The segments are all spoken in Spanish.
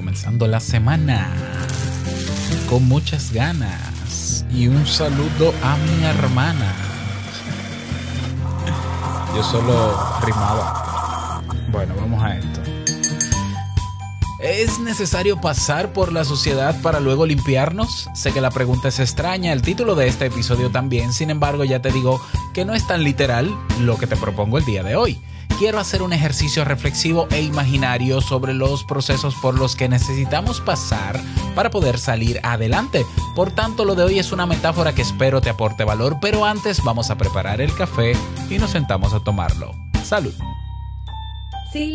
comenzando la semana con muchas ganas y un saludo a mi hermana. Yo solo rimaba. Bueno, vamos a esto. ¿Es necesario pasar por la sociedad para luego limpiarnos? Sé que la pregunta es extraña, el título de este episodio también, sin embargo ya te digo que no es tan literal lo que te propongo el día de hoy. Quiero hacer un ejercicio reflexivo e imaginario sobre los procesos por los que necesitamos pasar para poder salir adelante. Por tanto, lo de hoy es una metáfora que espero te aporte valor, pero antes vamos a preparar el café y nos sentamos a tomarlo. Salud. Si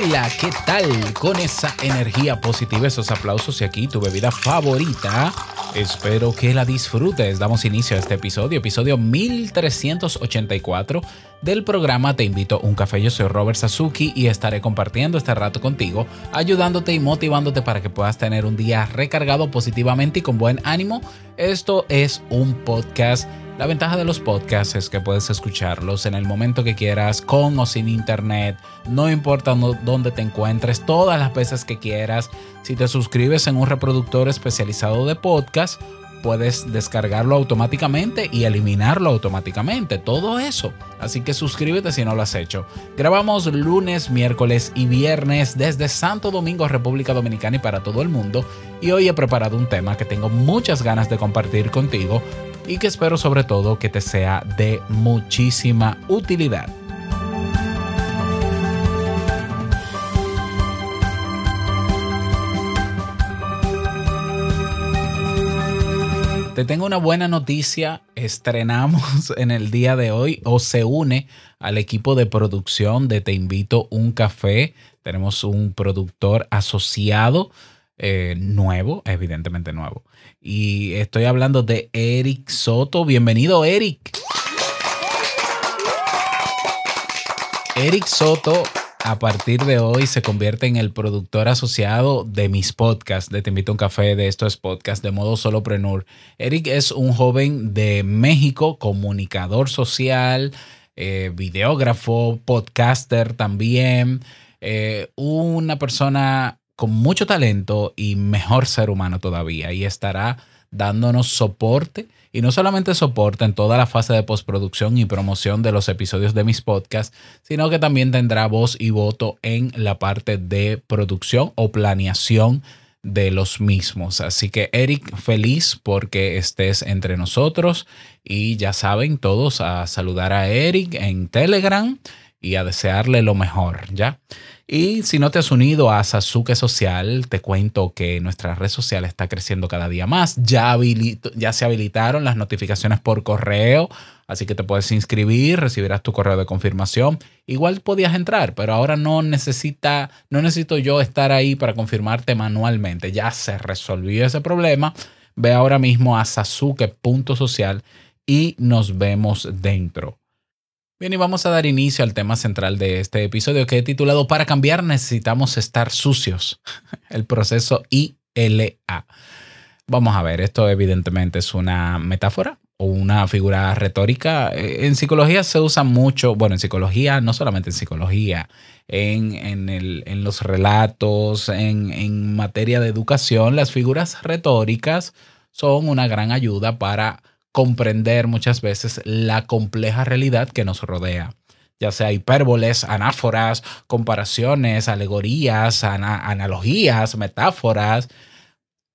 Hola, ¿qué tal? Con esa energía positiva, esos aplausos y aquí tu bebida favorita. Espero que la disfrutes. Damos inicio a este episodio, episodio 1384 del programa Te invito a un café. Yo soy Robert Sasuki y estaré compartiendo este rato contigo, ayudándote y motivándote para que puedas tener un día recargado positivamente y con buen ánimo. Esto es un podcast la ventaja de los podcasts es que puedes escucharlos en el momento que quieras, con o sin internet, no importa dónde te encuentres, todas las veces que quieras. Si te suscribes en un reproductor especializado de podcast, puedes descargarlo automáticamente y eliminarlo automáticamente, todo eso. Así que suscríbete si no lo has hecho. Grabamos lunes, miércoles y viernes desde Santo Domingo, República Dominicana y para todo el mundo. Y hoy he preparado un tema que tengo muchas ganas de compartir contigo y que espero sobre todo que te sea de muchísima utilidad. Te tengo una buena noticia. Estrenamos en el día de hoy o se une al equipo de producción de Te invito un café. Tenemos un productor asociado eh, nuevo, evidentemente nuevo. Y estoy hablando de Eric Soto. Bienvenido, Eric. Eric Soto a partir de hoy se convierte en el productor asociado de mis podcasts, de Te invito a un café, de estos podcasts, de modo solopreneur. Eric es un joven de México, comunicador social, eh, videógrafo, podcaster también, eh, una persona con mucho talento y mejor ser humano todavía y estará dándonos soporte y no solamente soporte en toda la fase de postproducción y promoción de los episodios de mis podcasts, sino que también tendrá voz y voto en la parte de producción o planeación de los mismos. Así que Eric, feliz porque estés entre nosotros y ya saben todos a saludar a Eric en Telegram y a desearle lo mejor, ¿ya? Y si no te has unido a Sasuke Social, te cuento que nuestra red social está creciendo cada día más. Ya, habilito- ya se habilitaron las notificaciones por correo, así que te puedes inscribir, recibirás tu correo de confirmación. Igual podías entrar, pero ahora no necesita, no necesito yo estar ahí para confirmarte manualmente. Ya se resolvió ese problema. Ve ahora mismo a sasuke.social y nos vemos dentro. Bien, y vamos a dar inicio al tema central de este episodio que he titulado Para cambiar necesitamos estar sucios. El proceso ILA. Vamos a ver, esto evidentemente es una metáfora o una figura retórica. Eh, En psicología se usa mucho, bueno, en psicología, no solamente en psicología, en, en el- en los relatos, en, en materia de educación, las figuras retóricas son una gran ayuda para comprender muchas veces la compleja realidad que nos rodea. Ya sea hipérboles, anáforas, comparaciones, alegorías, ana- analogías, metáforas,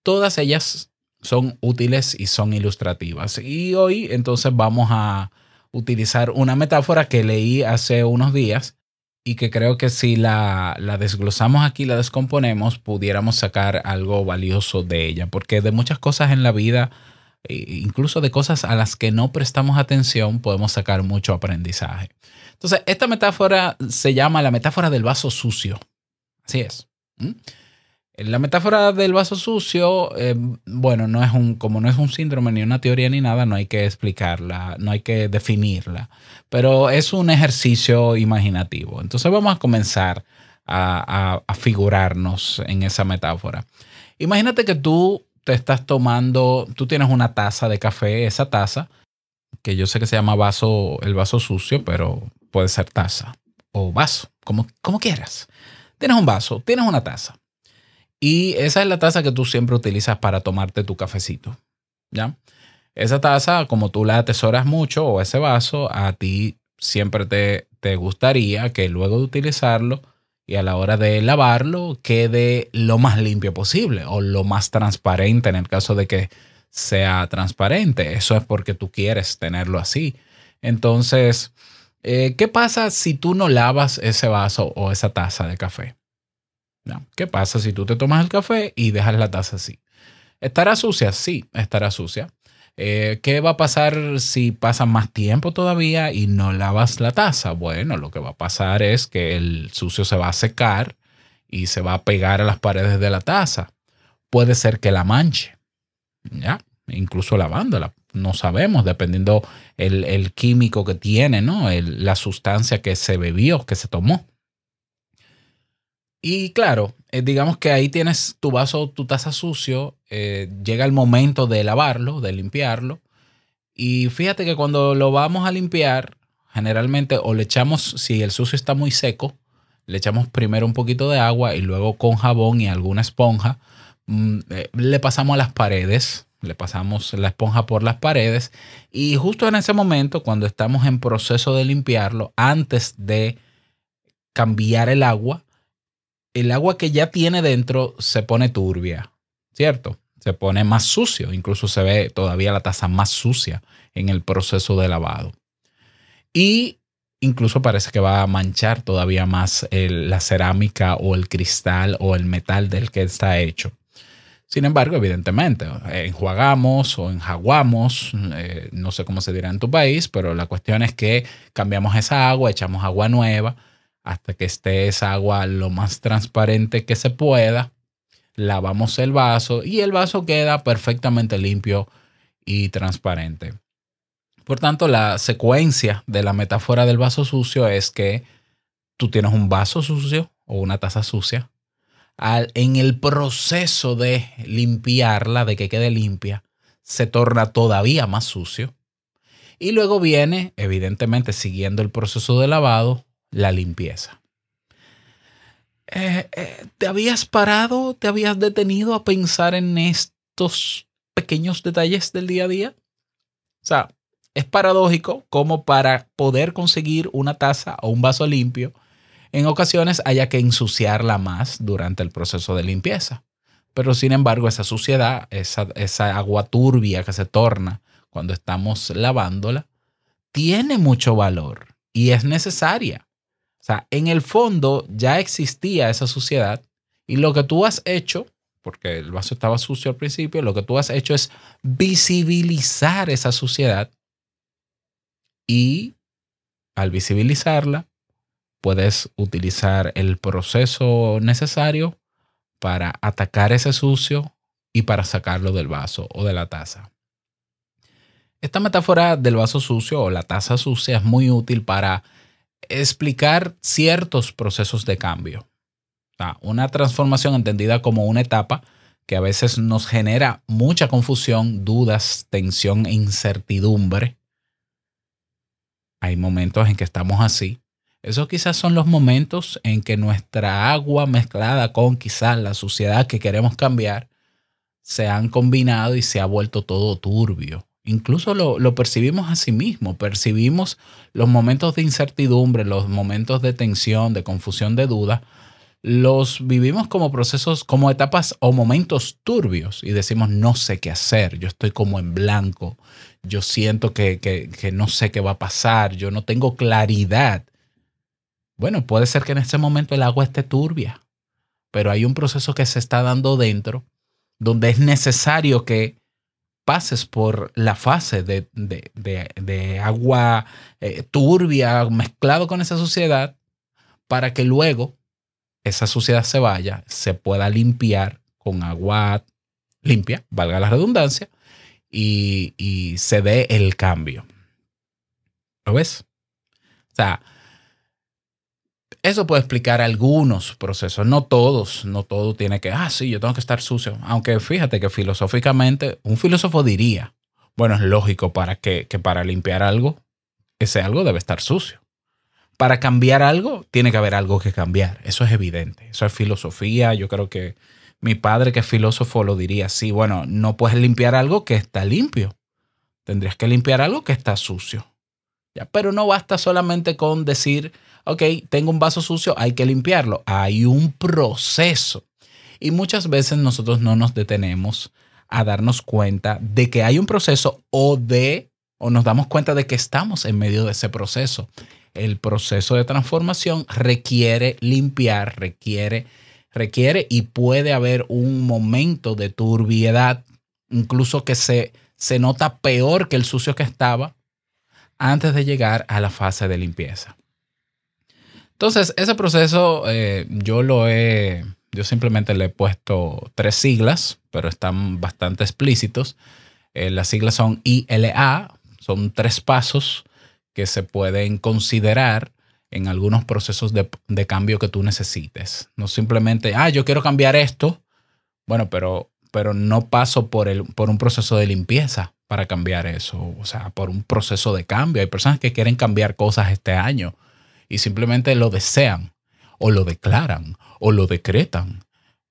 todas ellas son útiles y son ilustrativas. Y hoy entonces vamos a utilizar una metáfora que leí hace unos días y que creo que si la, desglosamos aquí, la descomponemos, pudiéramos sacar algo valioso de ella, porque de muchas cosas en la vida, incluso de cosas a las que no prestamos atención, podemos sacar mucho aprendizaje. Entonces, esta metáfora se llama la metáfora del vaso sucio. Así es. ¿Mm? La metáfora del vaso sucio, eh, bueno, no es un, como no es un síndrome ni una teoría ni nada, no hay que explicarla, no hay que definirla, pero es un ejercicio imaginativo. Entonces vamos a comenzar a- a figurarnos en esa metáfora. Imagínate que tú te estás tomando, tú tienes una taza de café, esa taza, que yo sé que se llama vaso, el vaso sucio, pero puede ser taza o vaso, como, como quieras. Tienes un vaso, tienes una taza. Y esa es la taza que tú siempre utilizas para tomarte tu cafecito. ¿Ya? Esa taza, como tú la atesoras mucho, o ese vaso, a ti siempre te, te gustaría que luego de utilizarlo y a la hora de lavarlo quede lo más limpio posible o lo más transparente en el caso de que sea transparente. Eso es porque tú quieres tenerlo así. Entonces, eh, ¿qué pasa si tú no lavas ese vaso o esa taza de café? ¿No? ¿Qué pasa si tú te tomas el café y dejas la taza así? ¿Estará sucia? Sí, estará sucia. Eh, ¿Qué va a pasar si pasa más tiempo todavía y no lavas la taza? Bueno, lo que va a pasar es que el sucio se va a secar y se va a pegar a las paredes de la taza. Puede ser que la manche, ¿ya? Incluso lavándola. No sabemos, dependiendo el, el químico que tiene, ¿no? La sustancia que se bebió, que se tomó. Y claro, eh, digamos que ahí tienes tu vaso, tu taza sucio, eh, llega el momento de lavarlo, de limpiarlo. Y fíjate que cuando lo vamos a limpiar, generalmente o le echamos, si el sucio está muy seco, le echamos primero un poquito de agua y luego con jabón y alguna esponja, mm, eh, le pasamos a las paredes, le pasamos la esponja por las paredes y justo en ese momento, cuando estamos en proceso de limpiarlo, antes de cambiar el agua, el agua que ya tiene dentro se pone turbia, ¿cierto? Se pone más sucio, incluso se ve todavía la taza más sucia en el proceso de lavado. Y incluso parece que va a manchar todavía más la cerámica o el cristal o el metal del que está hecho. Sin embargo, evidentemente, enjuagamos o enjaguamos, eh, no sé cómo se dirá en tu país, pero la cuestión es que cambiamos esa agua, echamos agua nueva hasta que esté esa agua lo más transparente que se pueda. Lavamos el vaso y el vaso queda perfectamente limpio y transparente. Por tanto, la secuencia de la metáfora del vaso sucio es que tú tienes un vaso sucio o una taza sucia. Al- en el proceso de limpiarla, de que quede limpia, se torna todavía más sucio. Y luego viene, evidentemente, siguiendo el proceso de lavado, la limpieza. Eh, eh, ¿Te habías parado, te habías detenido a pensar en estos pequeños detalles del día a día? O sea, es paradójico como para poder conseguir una taza o un vaso limpio, en ocasiones haya que ensuciarla más durante el proceso de limpieza. Pero sin embargo, esa suciedad, esa, esa agua turbia que se torna cuando estamos lavándola, tiene mucho valor y es necesaria. O sea, en el fondo ya existía esa suciedad y lo que tú has hecho, porque el vaso estaba sucio al principio, lo que tú has hecho es visibilizar esa suciedad y al visibilizarla puedes utilizar el proceso necesario para atacar ese sucio y para sacarlo del vaso o de la taza. Esta metáfora del vaso sucio o la taza sucia es muy útil para explicar ciertos procesos de cambio. Una transformación entendida como una etapa que a veces nos genera mucha confusión, dudas, tensión e incertidumbre. Hay momentos en que estamos así. Esos quizás son los momentos en que nuestra agua mezclada con quizás la suciedad que queremos cambiar se han combinado y se ha vuelto todo turbio. Incluso lo, lo percibimos a sí mismo, percibimos los momentos de incertidumbre, los momentos de tensión, de confusión, de duda, los vivimos como procesos, como etapas o momentos turbios y decimos, no sé qué hacer, yo estoy como en blanco, yo siento que, que, que no sé qué va a pasar, yo no tengo claridad. Bueno, puede ser que en este momento el agua esté turbia, pero hay un proceso que se está dando dentro donde es necesario que pases por la fase de, de- de- agua eh, turbia mezclado con esa suciedad para que luego esa suciedad se vaya, se pueda limpiar con agua limpia, valga la redundancia, y, y se dé el cambio. ¿Lo ves? O sea, eso puede explicar algunos procesos, no todos, no todo tiene que, ah, sí, yo tengo que estar sucio. Aunque fíjate que filosóficamente un filósofo diría, bueno, es lógico para que, que para limpiar algo, ese algo debe estar sucio. Para cambiar algo, tiene que haber algo que cambiar. Eso es evidente. Eso es filosofía. Yo creo que mi padre, que es filósofo, lo diría así. Bueno, no puedes limpiar algo que está limpio. Tendrías que limpiar algo que está sucio. ¿Ya? Pero no basta solamente con decir, ok, tengo un vaso sucio, hay que limpiarlo. Hay un proceso. Y muchas veces nosotros no nos detenemos a darnos cuenta de que hay un proceso o de, o nos damos cuenta de que estamos en medio de ese proceso. El proceso de transformación requiere limpiar, requiere, requiere y puede haber un momento de turbiedad, incluso que se, se nota peor que el sucio que estaba antes de llegar a la fase de limpieza. Entonces, ese proceso eh, yo lo he, yo simplemente le he puesto tres siglas, pero están bastante explícitos. Eh, las siglas son ILA, son tres pasos que se pueden considerar en algunos procesos de, de cambio que tú necesites. No simplemente, ah, yo quiero cambiar esto, bueno, pero, pero no paso por, el, por un proceso de limpieza para cambiar eso, o sea, por un proceso de cambio. Hay personas que quieren cambiar cosas este año y simplemente lo desean o lo declaran o lo decretan.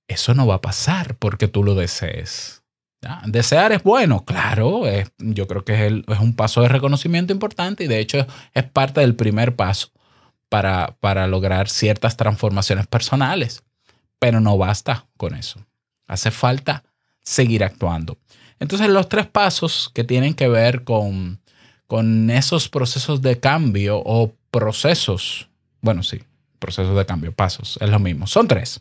Eso no va a pasar porque tú lo desees. Desear es bueno, claro, yo creo que es, el- es un paso de reconocimiento importante y de hecho es parte del primer paso para, para lograr ciertas transformaciones personales, pero no basta con eso. Hace falta seguir actuando. Entonces los tres pasos que tienen que ver con, con esos procesos de cambio o procesos, bueno, sí, procesos de cambio, pasos, es lo mismo, son tres.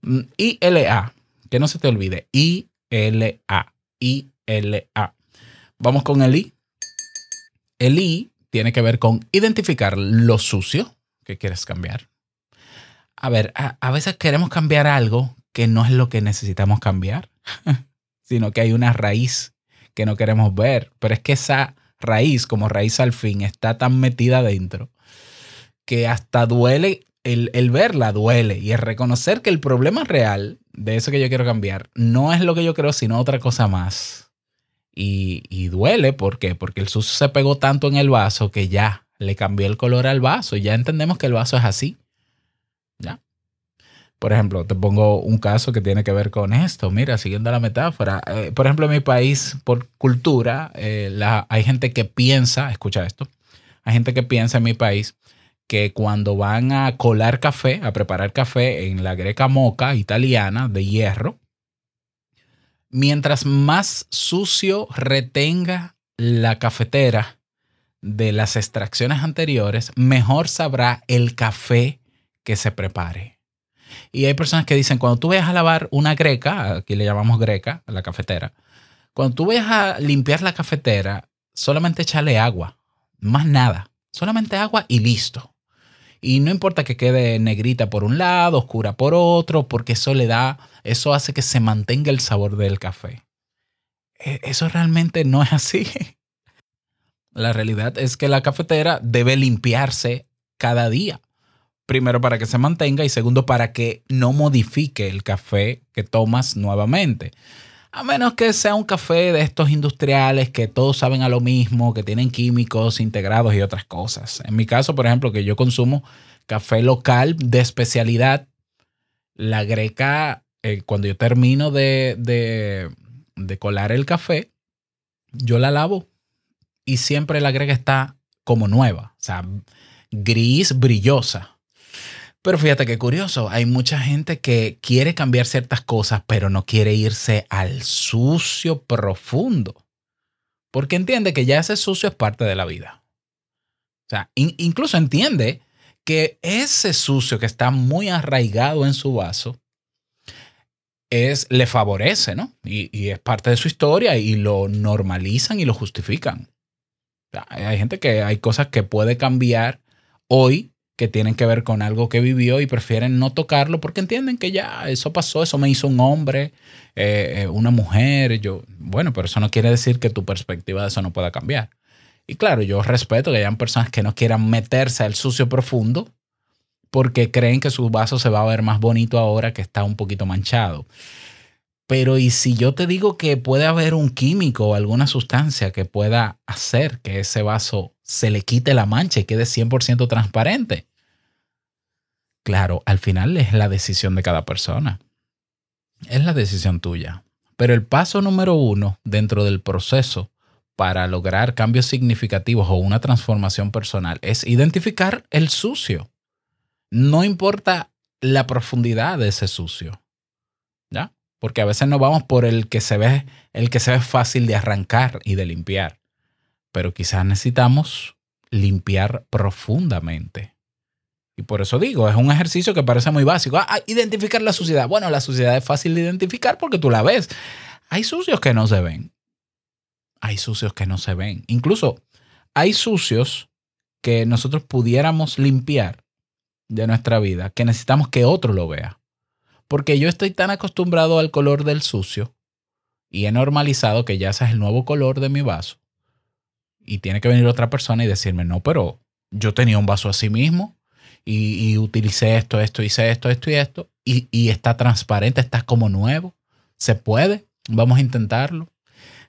Mm, ILA, que no se te olvide, ILA, ILA. Vamos con el I. El I tiene que ver con identificar lo sucio que quieres cambiar. A ver, a, a veces queremos cambiar algo que no es lo que necesitamos cambiar, sino que hay una raíz que no queremos ver, pero es que esa raíz, como raíz al fin, está tan metida adentro que hasta duele, el, el verla duele y el reconocer que el problema real de eso que yo quiero cambiar no es lo que yo creo, sino otra cosa más. Y, y duele, ¿por qué? Porque el sucio se pegó tanto en el vaso que ya le cambió el color al vaso ya entendemos que el vaso es así. ¿Ya? Por ejemplo, te pongo un caso que tiene que ver con esto. Mira, siguiendo la metáfora. eh, por ejemplo, en mi país, por cultura, eh, hay gente que piensa, escucha esto, hay gente que piensa en mi país que cuando van a colar café, a preparar café en la greca moca italiana de hierro, mientras más sucio retenga la cafetera de las extracciones anteriores, mejor sabrá el café que se prepare. Y hay personas que dicen, cuando tú vayas a lavar una greca, aquí le llamamos greca, la cafetera, cuando tú vayas a limpiar la cafetera, solamente échale agua, más nada, solamente agua y listo. Y no importa que quede negrita por un lado, oscura por otro, porque eso le da, eso hace que se mantenga el sabor del café. E- Eso realmente no es así. La realidad es que la cafetera debe limpiarse cada día. Primero para que se mantenga y segundo para que no modifique el café que tomas nuevamente. A menos que sea un café de estos industriales que todos saben a lo mismo, que tienen químicos integrados y otras cosas. En mi caso, por ejemplo, que yo consumo café local de especialidad, la greca, eh, cuando yo termino de, de, de colar el café, yo la lavo y siempre la greca está como nueva, o sea, gris, brillosa. Pero fíjate qué curioso, hay mucha gente que quiere cambiar ciertas cosas, pero no quiere irse al sucio profundo, porque entiende que ya ese sucio es parte de la vida. O sea, in- incluso entiende que ese sucio que está muy arraigado en su vaso es, le favorece, ¿no? Y, y es parte de su historia y lo normalizan y lo justifican. O sea, hay gente que hay cosas que puede cambiar hoy que tienen que ver con algo que vivió y prefieren no tocarlo porque entienden que ya eso pasó, eso me hizo un hombre, eh, eh, una mujer. Yo, bueno, pero eso no quiere decir que tu perspectiva de eso no pueda cambiar. Y claro, yo respeto que hayan personas que no quieran meterse al sucio profundo porque creen que su vaso se va a ver más bonito ahora que está un poquito manchado. Pero ¿y si yo te digo que puede haber un químico o alguna sustancia que pueda hacer que ese vaso se le quite la mancha y quede 100% transparente? Claro, al final es la decisión de cada persona. Es la decisión tuya. Pero el paso número uno dentro del proceso para lograr cambios significativos o una transformación personal es identificar el sucio. No importa la profundidad de ese sucio. ¿Ya? Porque a veces no vamos por el que se ve, el que se ve fácil de arrancar y de limpiar. Pero quizás necesitamos limpiar profundamente. Y por eso digo, es un ejercicio que parece muy básico. Ah, identificar la suciedad. Bueno, la suciedad es fácil de identificar porque tú la ves. Hay sucios que no se ven. Hay sucios que no se ven. Incluso hay sucios que nosotros pudiéramos limpiar de nuestra vida que necesitamos que otro lo vea. Porque yo estoy tan acostumbrado al color del sucio y he normalizado que ya ese es el nuevo color de mi vaso. Y tiene que venir otra persona y decirme, no, pero yo tenía un vaso así mismo y, y utilicé esto, esto, hice esto, esto y esto. Y, y está transparente, está como nuevo. Se puede, vamos a intentarlo.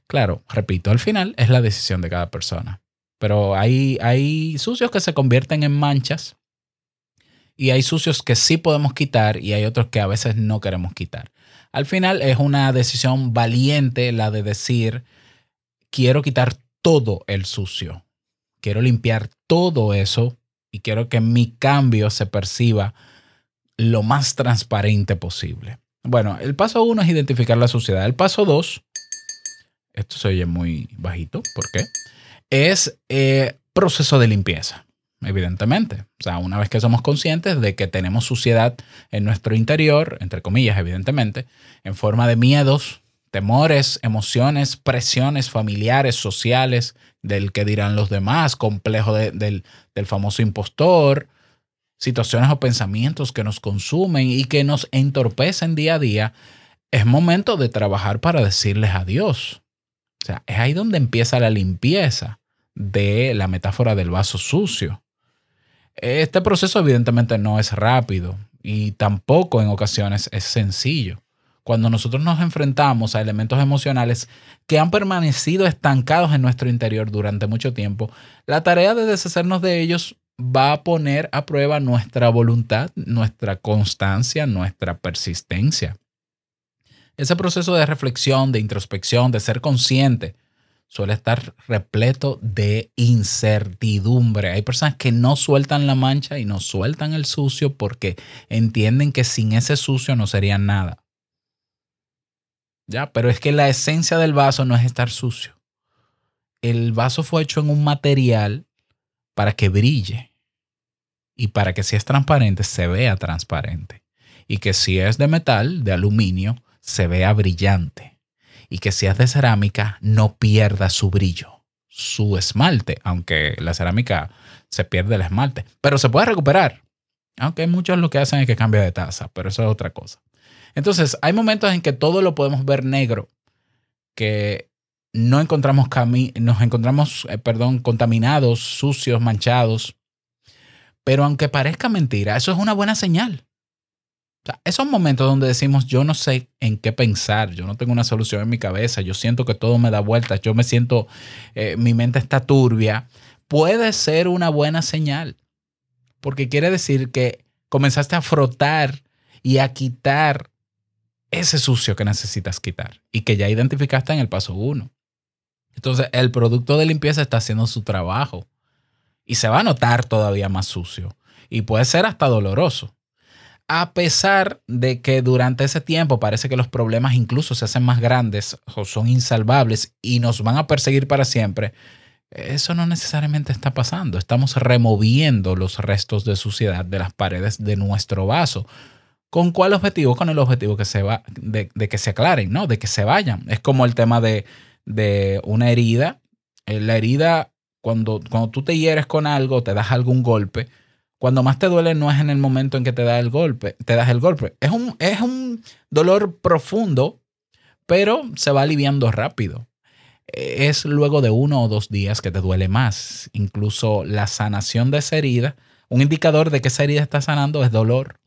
Claro, repito, al final es la decisión de cada persona. Pero hay, hay sucios que se convierten en manchas y hay sucios que sí podemos quitar y hay otros que a veces no queremos quitar. Al final es una decisión valiente la de decir, quiero quitar todo el sucio, quiero limpiar todo eso y quiero que mi cambio se perciba lo más transparente posible. Bueno, el paso uno es identificar la suciedad. El paso dos, esto se oye muy bajito, ¿por qué? Es eh, proceso de limpieza evidentemente. O sea, una vez que somos conscientes de que tenemos suciedad en nuestro interior, entre comillas, evidentemente, en forma de miedos, temores, emociones, presiones familiares, sociales, del que dirán los demás, complejo de- del, del famoso impostor, situaciones o pensamientos que nos consumen y que nos entorpecen día a día, es momento de trabajar para decirles adiós. O sea, es ahí donde empieza la limpieza de la metáfora del vaso sucio. Este proceso evidentemente no es rápido y tampoco en ocasiones es sencillo. Cuando nosotros nos enfrentamos a elementos emocionales que han permanecido estancados en nuestro interior durante mucho tiempo, la tarea de deshacernos de ellos va a poner a prueba nuestra voluntad, nuestra constancia, nuestra persistencia. Ese proceso de reflexión, de introspección, de ser consciente, suele estar repleto de incertidumbre. Hay personas que no sueltan la mancha y no sueltan el sucio porque entienden que sin ese sucio no serían nada. Ya, pero es que la esencia del vaso no es estar sucio. El vaso fue hecho en un material para que brille y para que si es transparente se vea transparente y que si es de metal, de aluminio, se vea brillante y que si es de cerámica no pierda su brillo, su esmalte, aunque la cerámica se pierde el esmalte, pero se puede recuperar. Aunque muchos lo que hacen es que cambia de taza, pero eso es otra cosa. Entonces, hay momentos en que todo lo podemos ver negro, que no encontramos cami nos encontramos, eh, perdón, contaminados, sucios, manchados. Pero aunque parezca mentira, eso es una buena señal. Esos momentos donde decimos, yo no sé en qué pensar, yo no tengo una solución en mi cabeza, yo siento que todo me da vueltas, yo me siento, eh, mi mente está turbia, puede ser una buena señal. Porque quiere decir que comenzaste a frotar y a quitar ese sucio que necesitas quitar y que ya identificaste en el paso uno. Entonces, el producto de limpieza está haciendo su trabajo y se va a notar todavía más sucio y puede ser hasta doloroso. A pesar de que durante ese tiempo parece que los problemas incluso se hacen más grandes o son insalvables y nos van a perseguir para siempre, eso no necesariamente está pasando. Estamos removiendo los restos de suciedad de las paredes de nuestro vaso. ¿Con cuál objetivo? Con el objetivo que se va, de, que se aclaren, ¿no? De que se vayan. Es como el tema de, de una herida. Eh, La herida, cuando, cuando tú te hieres con algo, te das algún golpe, cuando más te duele no es en el momento en que te da el golpe, te das el golpe. Es un, es un dolor profundo, pero se va aliviando rápido. Es luego de uno o dos días que te duele más. Incluso la sanación de esa herida, un indicador de que esa herida está sanando es dolor.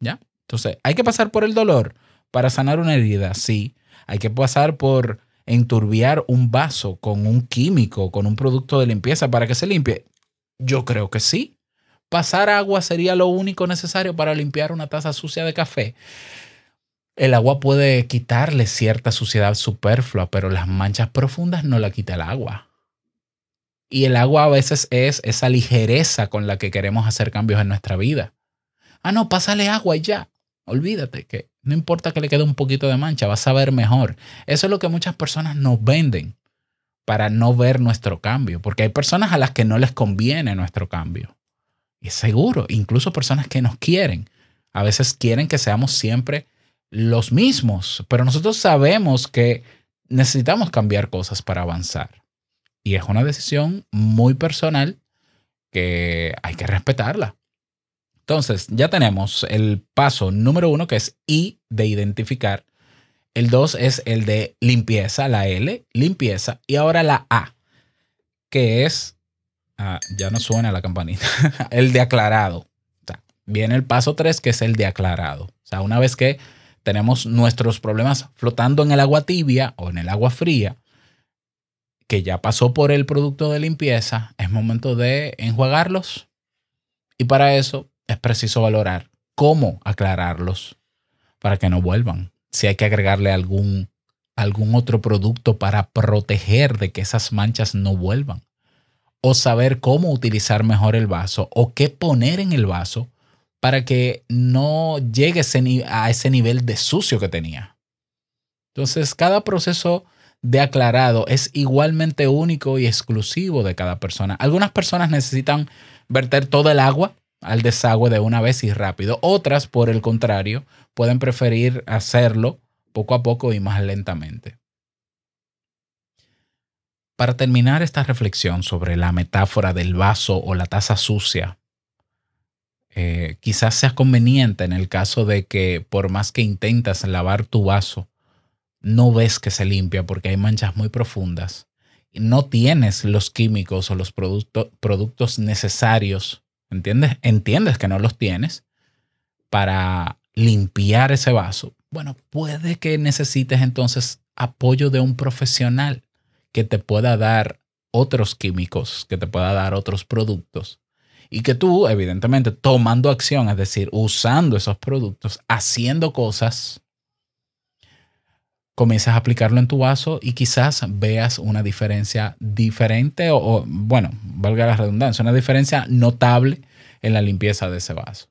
¿Ya? Entonces, ¿hay que pasar por el dolor para sanar una herida? Sí. Hay que pasar por enturbiar un vaso con un químico, con un producto de limpieza para que se limpie. Yo creo que sí. Pasar agua sería lo único necesario para limpiar una taza sucia de café. El agua puede quitarle cierta suciedad superflua, pero las manchas profundas no la quita el agua. Y el agua a veces es esa ligereza con la que queremos hacer cambios en nuestra vida. Ah, no, pásale agua y ya. Olvídate que no importa que le quede un poquito de mancha, vas a ver mejor. Eso es lo que muchas personas nos venden para no ver nuestro cambio, porque hay personas a las que no les conviene nuestro cambio. Y seguro, incluso personas que nos quieren, a veces quieren que seamos siempre los mismos, pero nosotros sabemos que necesitamos cambiar cosas para avanzar. Y es una decisión muy personal que hay que respetarla. Entonces, ya tenemos el paso número uno, que es I de identificar. El dos es el de limpieza, la L, limpieza. Y ahora la A, que es, ah, ya no suena la campanita, el de aclarado. Viene el paso tres, que es el de aclarado. O sea, una vez que tenemos nuestros problemas flotando en el agua tibia o en el agua fría, que ya pasó por el producto de limpieza, es momento de enjuagarlos. Y para eso es preciso valorar cómo aclararlos para que no vuelvan. Si hay que agregarle algún, algún otro producto para proteger de que esas manchas no vuelvan. O saber cómo utilizar mejor el vaso o qué poner en el vaso para que no llegue a ese nivel de sucio que tenía. Entonces, cada proceso de aclarado es igualmente único y exclusivo de cada persona. Algunas personas necesitan verter todo el agua al desagüe de una vez y rápido. Otras, por el contrario, pueden preferir hacerlo poco a poco y más lentamente. Para terminar esta reflexión sobre la metáfora del vaso o la taza sucia, eh, quizás sea conveniente en el caso de que por más que intentas lavar tu vaso, no ves que se limpia porque hay manchas muy profundas. y No tienes los químicos o los producto- productos necesarios, ¿entiendes? Entiendes que no los tienes para limpiar ese vaso. Bueno, puede que necesites entonces apoyo de un profesional que te pueda dar otros químicos, que te pueda dar otros productos y que tú, evidentemente, tomando acción, es decir, usando esos productos, haciendo cosas, comienzas a aplicarlo en tu vaso y quizás veas una diferencia diferente o, o, bueno, valga la redundancia, una diferencia notable en la limpieza de ese vaso.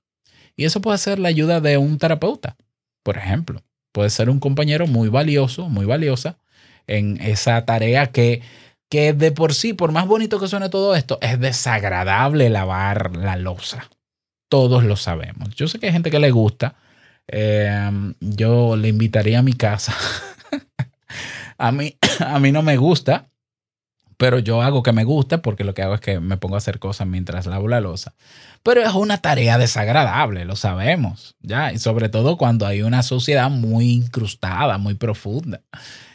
Y eso puede ser la ayuda de un terapeuta, por ejemplo. Puede ser un compañero muy valioso, muy valiosa en esa tarea que, que de por sí, por más bonito que suene todo esto, es desagradable lavar la losa. Todos lo sabemos. Yo sé que hay gente que le gusta. Eh, yo le invitaría a mi casa. A, mí, a mí no me gusta, pero yo hago que me guste porque lo que hago es que me pongo a hacer cosas mientras lavo la losa. Pero es una tarea desagradable, lo sabemos, ¿ya? Y sobre todo cuando hay una suciedad muy incrustada, muy profunda.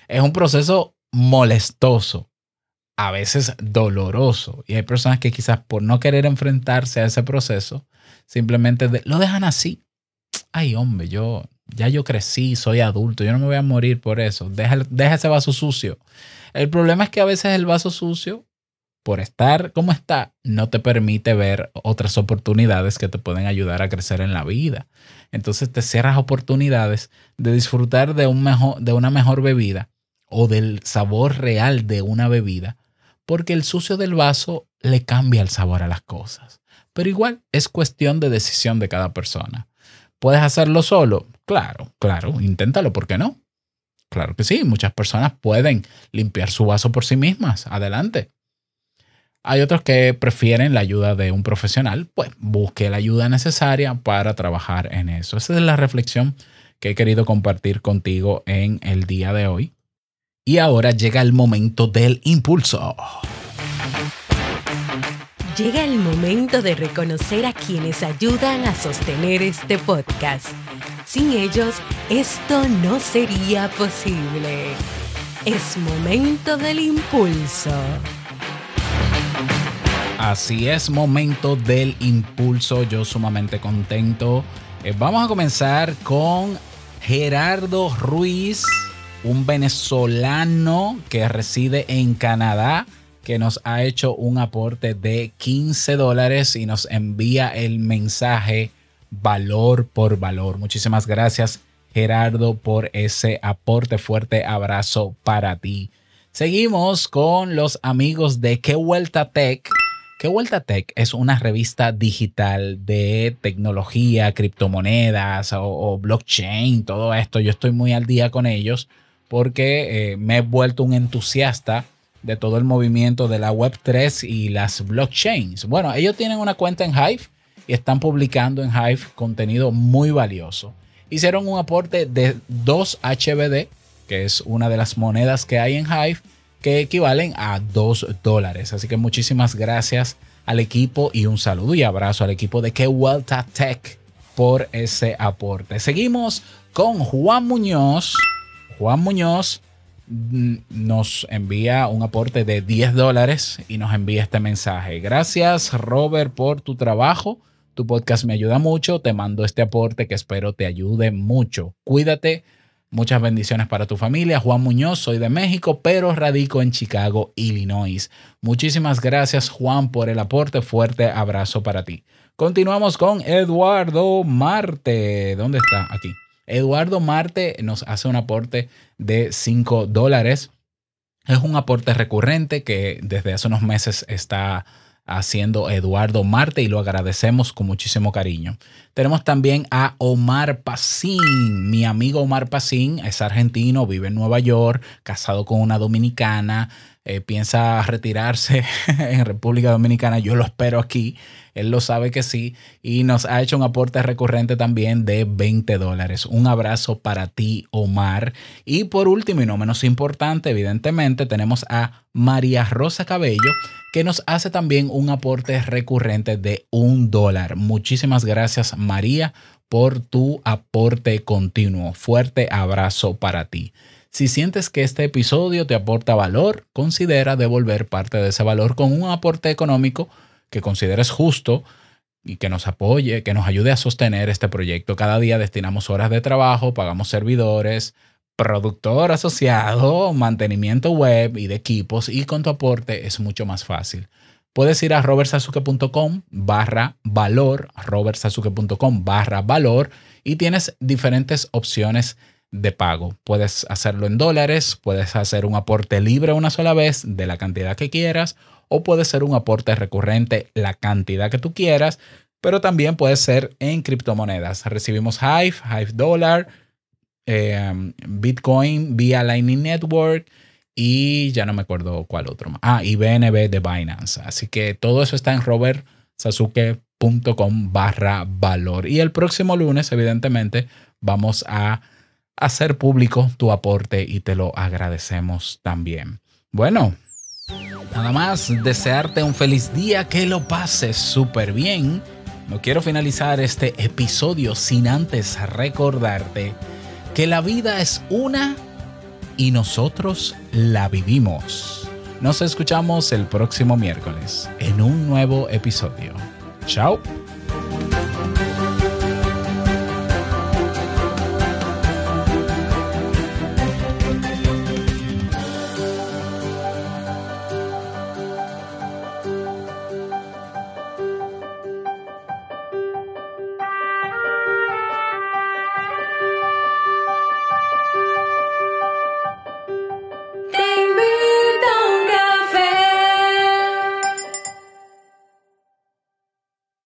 Es un proceso molestoso, a veces doloroso. Y hay personas que quizás por no querer enfrentarse a ese proceso, simplemente lo dejan así. Ay, hombre, yo ya yo crecí, soy adulto, yo no me voy a morir por eso. Deja, ese vaso sucio. El problema es que a veces el vaso sucio, por estar como está, no te permite ver otras oportunidades que te pueden ayudar a crecer en la vida. Entonces te cierras oportunidades de disfrutar de, un mejor, de una mejor bebida o del sabor real de una bebida, porque el sucio del vaso le cambia el sabor a las cosas. Pero igual es cuestión de decisión de cada persona. ¿Puedes hacerlo solo? Claro, claro, inténtalo, ¿por qué no? Claro que sí, muchas personas pueden limpiar su vaso por sí mismas. Adelante. Hay otros que prefieren la ayuda de un profesional, pues busque la ayuda necesaria para trabajar en eso. Esa es la reflexión que he querido compartir contigo en el día de hoy. Y ahora llega el momento del impulso. Llega el momento de reconocer a quienes ayudan a sostener este podcast. Sin ellos, esto no sería posible. Es momento del impulso. Así es, momento del impulso. Yo sumamente contento. Eh, vamos a comenzar con Gerardo Ruiz, un venezolano que reside en Canadá, que nos ha hecho un aporte de 15 dólares y nos envía el mensaje valor por valor. Muchísimas gracias, Gerardo, por ese aporte. Fuerte abrazo para ti. Seguimos con los amigos de Qué Vuelta Tech. Qué Vuelta Tech es una revista digital de tecnología, criptomonedas o, o blockchain, todo esto. Yo estoy muy al día con ellos porque eh, me he vuelto un entusiasta de todo el movimiento de la Web3 y las blockchains. Bueno, ellos tienen una cuenta en Hive y están publicando en Hive contenido muy valioso. Hicieron un aporte de 2 HBD, que es una de las monedas que hay en Hive, que equivalen a 2 dólares. Así que muchísimas gracias al equipo y un saludo y abrazo al equipo de Que Vuelta Tech por ese aporte. Seguimos con Juan Muñoz. Juan Muñoz mm, nos envía un aporte de 10 dólares y nos envía este mensaje. Gracias Robert por tu trabajo. Tu podcast me ayuda mucho. Te mando este aporte que espero te ayude mucho. Cuídate. Muchas bendiciones para tu familia. Juan Muñoz, soy de México, pero radico en Chicago, Illinois. Muchísimas gracias Juan por el aporte. Fuerte abrazo para ti. Continuamos con Eduardo Marte. ¿Dónde está? Aquí. Eduardo Marte nos hace un aporte de 5 dólares. Es un aporte recurrente que desde hace unos meses está haciendo Eduardo Marte y lo agradecemos con muchísimo cariño. Tenemos también a Omar Pacín. Mi amigo Omar Pacín es argentino, vive en Nueva York, casado con una dominicana, eh, piensa retirarse en República Dominicana. Yo lo espero aquí. Él lo sabe que sí. Y nos ha hecho un aporte recurrente también de 20 dólares. Un abrazo para ti, Omar. Y por último y no menos importante, evidentemente, tenemos a María Rosa Cabello, que nos hace también un aporte recurrente de un dólar. Muchísimas gracias, María, por tu aporte continuo. Fuerte abrazo para ti. Si sientes que este episodio te aporta valor, considera devolver parte de ese valor con un aporte económico que consideres justo y que nos apoye, que nos ayude a sostener este proyecto. Cada día destinamos horas de trabajo, pagamos servidores, productor asociado, mantenimiento web y de equipos y con tu aporte es mucho más fácil. Puedes ir a robertsazuke.com barra valor, robertsazuke.com barra valor y tienes diferentes opciones de pago. Puedes hacerlo en dólares, puedes hacer un aporte libre una sola vez de la cantidad que quieras o puede ser un aporte recurrente la cantidad que tú quieras, pero también puede ser en criptomonedas. Recibimos Hive, Hive Dollar, eh, Bitcoin vía Lightning Network y ya no me acuerdo cuál otro más. Ah, y BNB de Binance. Así que todo eso está en robertsasuke.com barra valor. Y el próximo lunes, evidentemente, vamos a hacer público tu aporte y te lo agradecemos también. Bueno, nada más desearte un feliz día, que lo pases súper bien. No quiero finalizar este episodio sin antes recordarte que la vida es una y nosotros la vivimos. Nos escuchamos el próximo miércoles en un nuevo episodio. Chao.